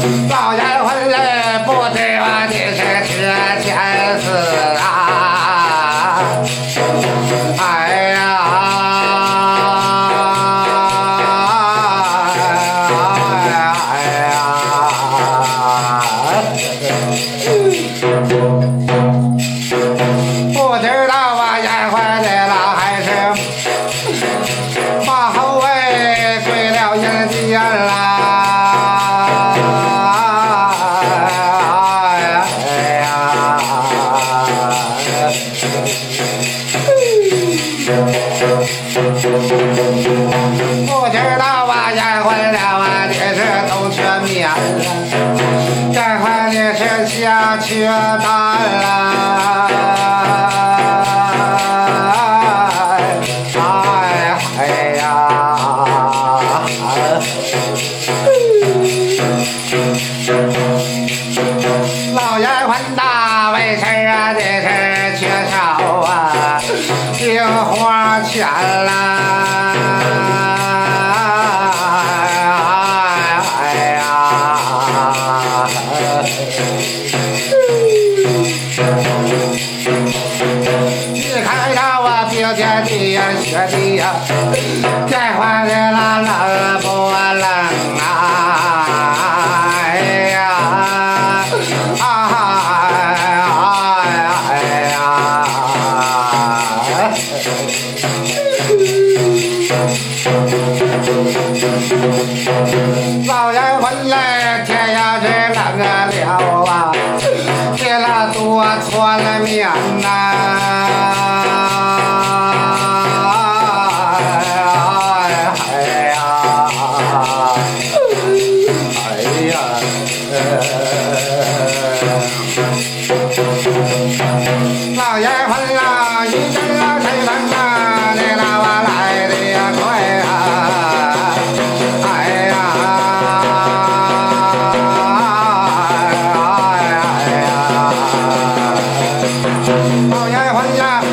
Bye. 不知道吧？结婚了万的事都全免了这回你是下扯淡了啦。你看到我表天的呀，学的呀，再换来了。老人们呐天要是冷啊了啊别了多穿了棉呐？vai